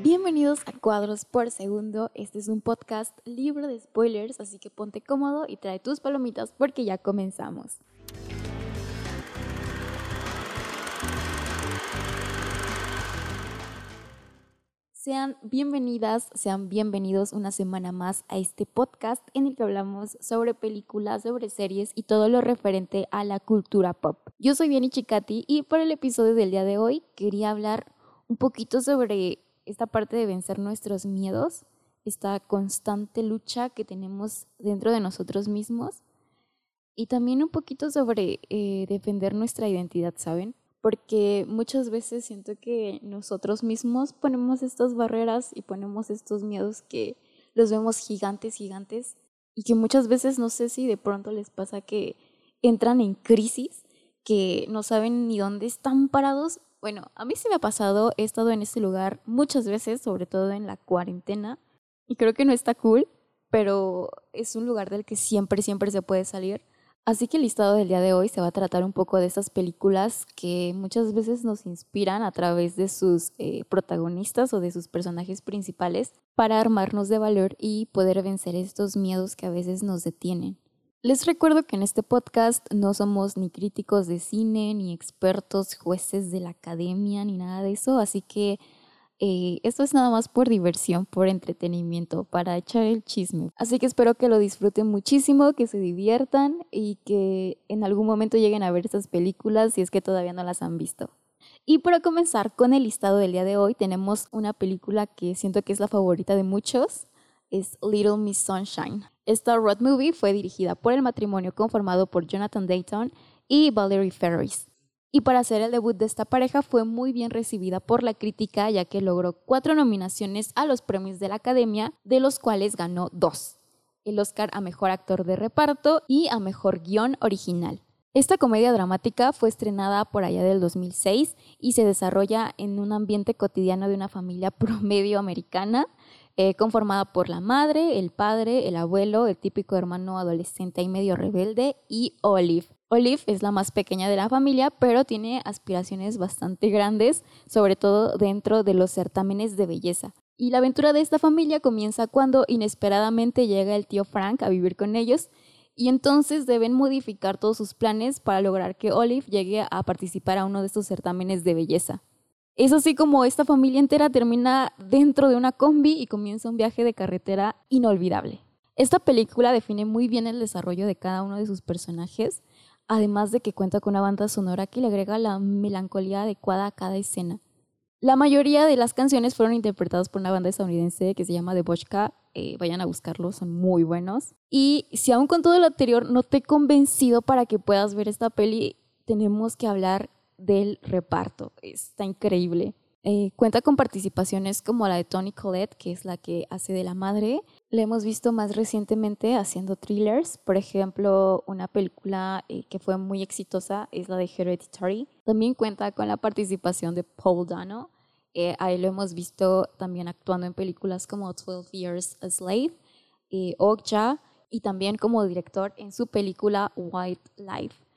Bienvenidos a Cuadros por Segundo. Este es un podcast libre de spoilers, así que ponte cómodo y trae tus palomitas porque ya comenzamos. Sean bienvenidas, sean bienvenidos una semana más a este podcast en el que hablamos sobre películas, sobre series y todo lo referente a la cultura pop. Yo soy Vianney Chicati y para el episodio del día de hoy quería hablar un poquito sobre esta parte de vencer nuestros miedos, esta constante lucha que tenemos dentro de nosotros mismos y también un poquito sobre eh, defender nuestra identidad, ¿saben? porque muchas veces siento que nosotros mismos ponemos estas barreras y ponemos estos miedos que los vemos gigantes, gigantes, y que muchas veces no sé si de pronto les pasa que entran en crisis, que no saben ni dónde están parados. Bueno, a mí sí me ha pasado, he estado en este lugar muchas veces, sobre todo en la cuarentena, y creo que no está cool, pero es un lugar del que siempre, siempre se puede salir Así que el listado del día de hoy se va a tratar un poco de esas películas que muchas veces nos inspiran a través de sus eh, protagonistas o de sus personajes principales para armarnos de valor y poder vencer estos miedos que a veces nos detienen. Les recuerdo que en este podcast no somos ni críticos de cine, ni expertos, jueces de la academia, ni nada de eso, así que eh, esto es nada más por diversión, por entretenimiento, para echar el chisme. Así que espero que lo disfruten muchísimo, que se diviertan y que en algún momento lleguen a ver estas películas si es que todavía no las han visto. Y para comenzar con el listado del día de hoy, tenemos una película que siento que es la favorita de muchos, es Little Miss Sunshine. Esta road movie fue dirigida por el matrimonio conformado por Jonathan Dayton y Valerie Ferris. Y para hacer el debut de esta pareja fue muy bien recibida por la crítica ya que logró cuatro nominaciones a los premios de la Academia, de los cuales ganó dos. El Oscar a Mejor Actor de Reparto y a Mejor Guión Original. Esta comedia dramática fue estrenada por allá del 2006 y se desarrolla en un ambiente cotidiano de una familia promedio americana, eh, conformada por la madre, el padre, el abuelo, el típico hermano adolescente y medio rebelde y Olive, Olive es la más pequeña de la familia, pero tiene aspiraciones bastante grandes, sobre todo dentro de los certámenes de belleza. Y la aventura de esta familia comienza cuando inesperadamente llega el tío Frank a vivir con ellos y entonces deben modificar todos sus planes para lograr que Olive llegue a participar a uno de estos certámenes de belleza. Es así como esta familia entera termina dentro de una combi y comienza un viaje de carretera inolvidable. Esta película define muy bien el desarrollo de cada uno de sus personajes además de que cuenta con una banda sonora que le agrega la melancolía adecuada a cada escena. La mayoría de las canciones fueron interpretadas por una banda estadounidense que se llama The Bochka. Eh, vayan a buscarlo, son muy buenos. Y si aún con todo lo anterior no te he convencido para que puedas ver esta peli, tenemos que hablar del reparto. Está increíble. Eh, cuenta con participaciones como la de Toni Collette, que es la que hace de la madre, la hemos visto más recientemente haciendo thrillers, por ejemplo, una película eh, que fue muy exitosa es la de Hereditary. También cuenta con la participación de Paul Dano. Eh, ahí lo hemos visto también actuando en películas como 12 Years a Slave, eh, Okja, y también como director en su película White Life.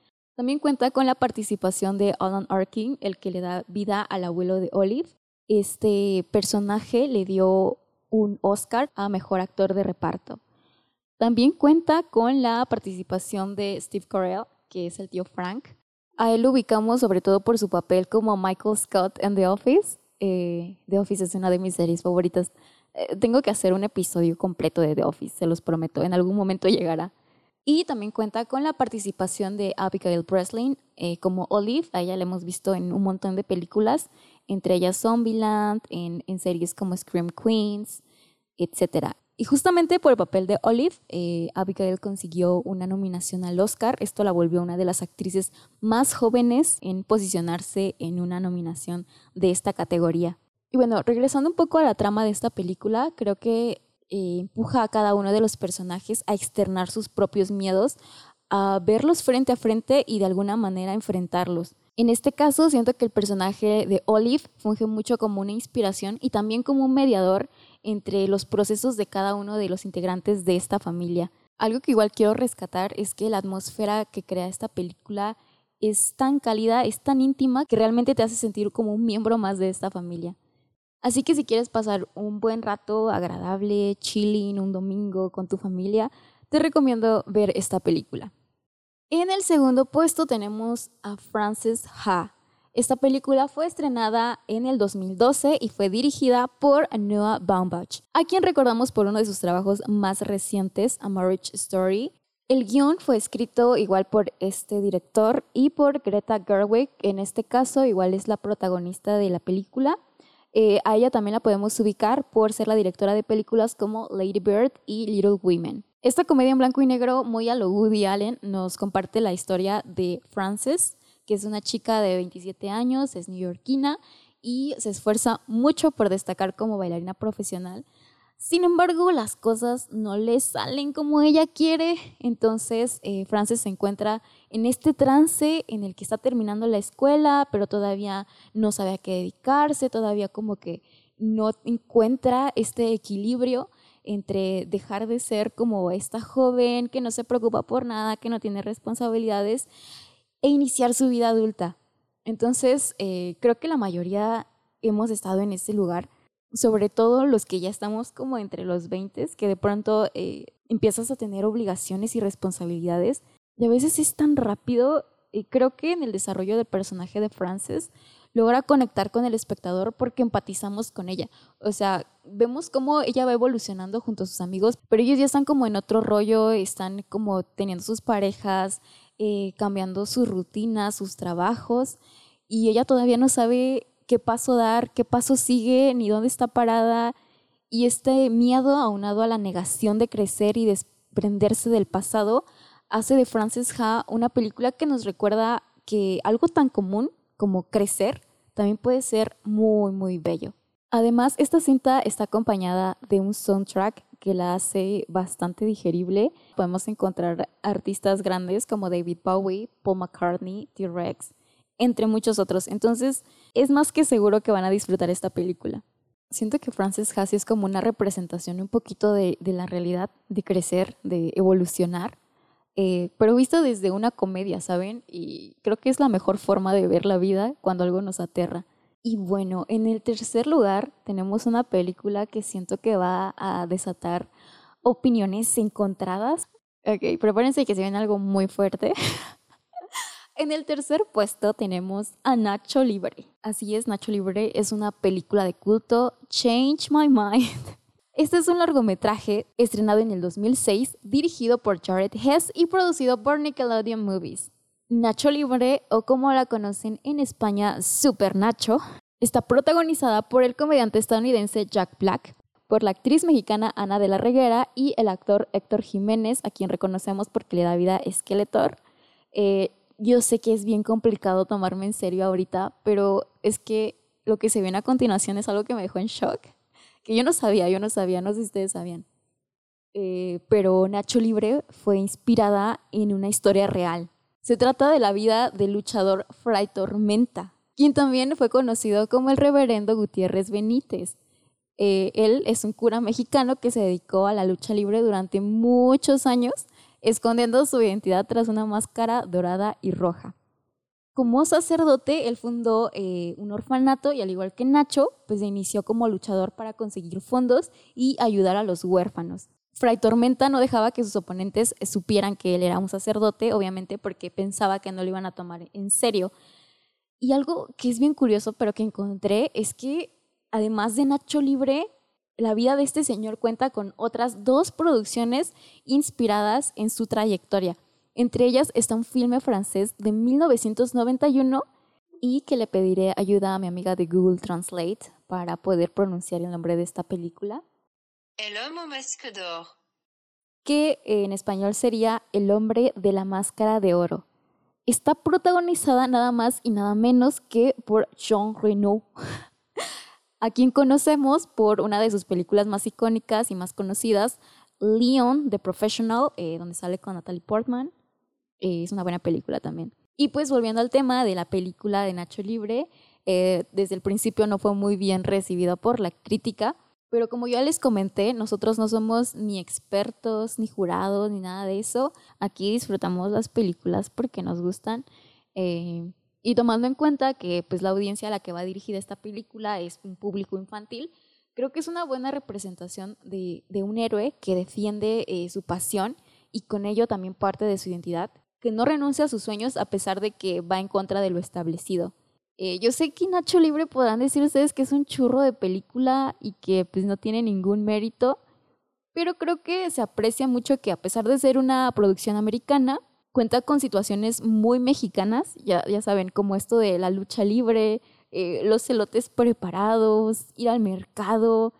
También cuenta con la participación de Alan Arkin, el que le da vida al abuelo de Olive. Este personaje le dio un Oscar a Mejor Actor de Reparto. También cuenta con la participación de Steve Carell, que es el tío Frank. A él lo ubicamos sobre todo por su papel como Michael Scott en The Office. Eh, The Office es una de mis series favoritas. Eh, tengo que hacer un episodio completo de The Office, se los prometo, en algún momento llegará. Y también cuenta con la participación de Abigail Breslin eh, como Olive. A ella la hemos visto en un montón de películas entre ellas Zombieland, en, series como Scream Queens, etc. Y justamente por el papel de Olive, eh, Abigail consiguió una nominación al Oscar. Esto la volvió una de las actrices más jóvenes en posicionarse en una nominación de esta categoría. Y bueno, regresando un poco a la trama de esta película, creo que eh, empuja a cada uno de los personajes a externar sus propios miedos, a verlos frente a frente y de alguna manera enfrentarlos. En este caso, siento que el personaje de Olive funge mucho como una inspiración y también como un mediador entre los procesos de cada uno de los integrantes de esta familia. Algo que igual quiero rescatar es que la atmósfera que crea esta película es tan cálida, es tan íntima, que realmente te hace sentir como un miembro más de esta familia. Así que si quieres pasar un buen rato agradable, chilling, un domingo con tu familia, te recomiendo ver esta película. En el segundo puesto tenemos a Frances Ha. Esta película fue estrenada en el 2012 y fue dirigida por Noah Baumbach, a quien recordamos por uno de sus trabajos más recientes, A Marriage Story. El guion fue escrito igual por este director y por Greta Gerwig, en este caso igual es la protagonista de la película. Eh, a ella también la podemos ubicar por ser la directora de películas como Lady Bird y Little Women. Esta comedia en blanco y negro, muy a lo Woody Allen, nos comparte la historia de Frances, que es una chica de 27 años, es neoyorquina y se esfuerza mucho por destacar como bailarina profesional. Sin embargo, las cosas no le salen como ella quiere. Entonces, eh, Frances se encuentra en este trance en el que está terminando la escuela, pero todavía no sabe a qué dedicarse, todavía como que no encuentra este equilibrio entre dejar de ser como esta joven que no se preocupa por nada, que no tiene responsabilidades, e iniciar su vida adulta. Entonces, eh, creo que la mayoría hemos estado en ese lugar sobre todo los que ya estamos como entre los 20, que de pronto eh, empiezas a tener obligaciones y responsabilidades. Y a veces es tan rápido, y creo que en el desarrollo del personaje de Frances logra conectar con el espectador porque empatizamos con ella. O sea, vemos cómo ella va evolucionando junto a sus amigos, pero ellos ya están como en otro rollo, están como teniendo sus parejas, eh, cambiando su rutina, sus trabajos, y ella todavía no sabe qué paso dar, qué paso sigue, ni dónde está parada. Y este miedo, aunado a la negación de crecer y desprenderse del pasado, hace de Frances Ha una película que nos recuerda que algo tan común como crecer también puede ser muy, muy bello. Además, esta cinta está acompañada de un soundtrack que la hace bastante digerible. Podemos encontrar artistas grandes como David Bowie, Paul McCartney, T-Rex, entre muchos otros. Entonces, es más que seguro que van a disfrutar esta película. Siento que Frances Ha es como una representación un poquito de, la realidad, de crecer, de evolucionar, eh, pero visto desde una comedia, ¿saben? Y creo que es la mejor forma de ver la vida cuando algo nos aterra. Y bueno, en el tercer lugar tenemos una película que siento que va a desatar opiniones encontradas. Ok, prepárense que se viene algo muy fuerte. En el tercer puesto tenemos a Nacho Libre. Así es, Nacho Libre es una película de culto, Change My Mind. Este es un largometraje estrenado en el 2006, dirigido por Jared Hess y producido por Nickelodeon Movies. Nacho Libre, o como la conocen en España, Super Nacho, está protagonizada por el comediante estadounidense Jack Black, por la actriz mexicana Ana de la Reguera y el actor Héctor Jiménez, a quien reconocemos porque le da vida a Skeletor. Eh, yo sé que es bien complicado tomarme en serio ahorita, pero es que lo que se viene a continuación es algo que me dejó en shock, que yo no sabía, yo no sabía, no sé si ustedes sabían. Eh, pero Nacho Libre fue inspirada en una historia real. Se trata de la vida del luchador Fray Tormenta, quien también fue conocido como el reverendo Gutiérrez Benítez. Eh, él es un cura mexicano que se dedicó a la lucha libre durante muchos años escondiendo su identidad tras una máscara dorada y roja. Como sacerdote, él fundó eh, un orfanato y al igual que Nacho, pues se inició como luchador para conseguir fondos y ayudar a los huérfanos. Fray Tormenta no dejaba que sus oponentes supieran que él era un sacerdote, obviamente porque pensaba que no lo iban a tomar en serio. Y algo que es bien curioso, pero que encontré, es que además de Nacho Libre, la vida de este señor cuenta con otras dos producciones inspiradas en su trayectoria. Entre ellas está un filme francés de 1991 y que le pediré ayuda a mi amiga de Google Translate para poder pronunciar el nombre de esta película. El homme masque d'or. Que en español sería El hombre de la máscara de oro. Está protagonizada nada más y nada menos que por Jean Reno a quien conocemos por una de sus películas más icónicas y más conocidas, Leon, The Professional, eh, donde sale con Natalie Portman. Eh, es una buena película también. Y pues volviendo al tema de la película de Nacho Libre, eh, desde el principio no fue muy bien recibida por la crítica, pero como ya les comenté, nosotros no somos ni expertos, ni jurados, ni nada de eso. Aquí disfrutamos las películas porque nos gustan. Y tomando en cuenta que pues, la audiencia a la que va dirigida esta película es un público infantil, creo que es una buena representación de, un héroe que defiende eh, su pasión y con ello también parte de su identidad, que no renuncia a sus sueños a pesar de que va en contra de lo establecido. Eh, yo sé que Nacho Libre podrán decir ustedes que es un churro de película y que pues no tiene ningún mérito, pero creo que se aprecia mucho que a pesar de ser una producción americana, cuenta con situaciones muy mexicanas, ya, ya saben, como esto de la lucha libre, eh, los celotes preparados, ir al mercado.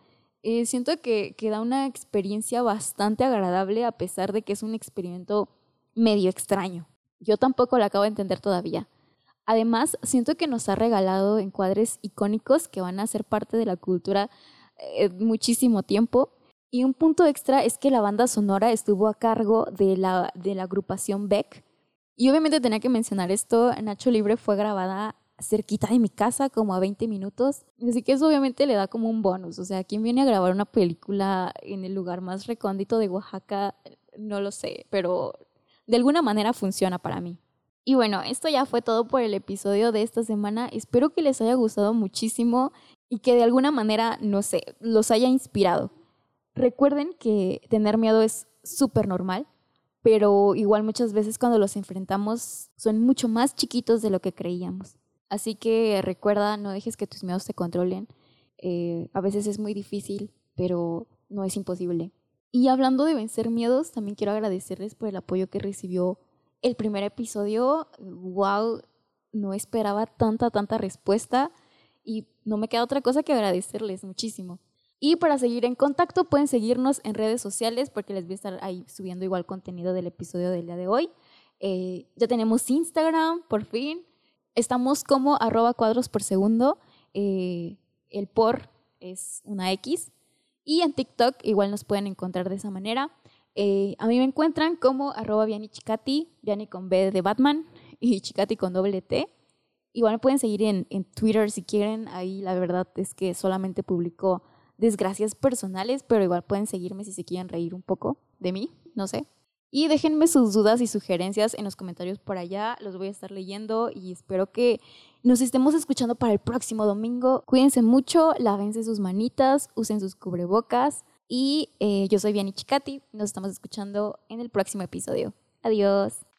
Eh, siento que, que da una experiencia bastante agradable a pesar de que es un experimento medio extraño. Yo tampoco lo acabo de entender todavía. Además, siento que nos ha regalado encuadres icónicos que van a ser parte de la cultura eh, muchísimo tiempo. Y un punto extra es que la banda sonora estuvo a cargo de la, de la agrupación Beck. Y obviamente tenía que mencionar esto, Nacho Libre fue grabada cerquita de mi casa, como a 20 minutos. Así que eso obviamente le da como un bonus. O sea, ¿quién viene a grabar una película en el lugar más recóndito de Oaxaca? No lo sé, pero de alguna manera funciona para mí. Y bueno, esto ya fue todo por el episodio de esta semana. Espero que les haya gustado muchísimo y que de alguna manera, no sé, los haya inspirado. Recuerden que tener miedo es súper normal, pero igual muchas veces cuando los enfrentamos son mucho más chiquitos de lo que creíamos. Así que recuerda, no dejes que tus miedos te controlen. Eh, a veces es muy difícil, pero no es imposible. Y hablando de vencer miedos, también quiero agradecerles por el apoyo que recibió el primer episodio. ¡Wow! No esperaba tanta, tanta respuesta y no me queda otra cosa que agradecerles muchísimo. Y para seguir en contacto pueden seguirnos en redes sociales porque les voy a estar ahí subiendo igual contenido del episodio del día de hoy. Eh, ya tenemos Instagram, por fin. Estamos como arroba cuadros por segundo. Eh, el por es una X. Y en TikTok igual nos pueden encontrar de esa manera. Eh, a mí me encuentran como arroba Viani Chicati, con B de Batman y Chicati con doble T. Igual me pueden seguir en, en Twitter si quieren. Ahí la verdad es que solamente publico desgracias personales, pero igual pueden seguirme si se quieren reír un poco de mí, no sé. Y déjenme sus dudas y sugerencias en los comentarios por allá, los voy a estar leyendo y espero que nos estemos escuchando para el próximo domingo. Cuídense mucho, lávense sus manitas, usen sus cubrebocas y eh, yo soy Viani Chicati, nos estamos escuchando en el próximo episodio. Adiós.